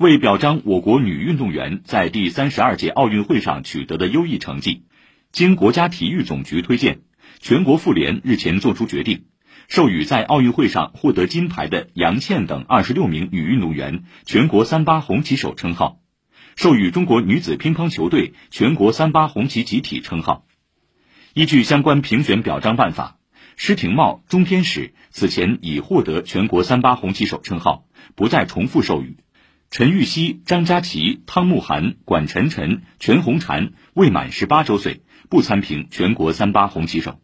为表彰我国女运动员在第三十二届奥运会上取得的优异成绩，经国家体育总局推荐，全国妇联日前作出决定，授予在奥运会上获得金牌的杨倩等二十六名女运动员“全国三八红旗手”称号，授予中国女子乒乓球队“全国三八红旗集体”称号。依据相关评选表彰办法，施廷懋、钟天使此前已获得“全国三八红旗手”称号，不再重复授予。陈玉希、张家琪、汤慕涵、管晨晨、全红婵未满十八周岁，不参评全国三八红旗手。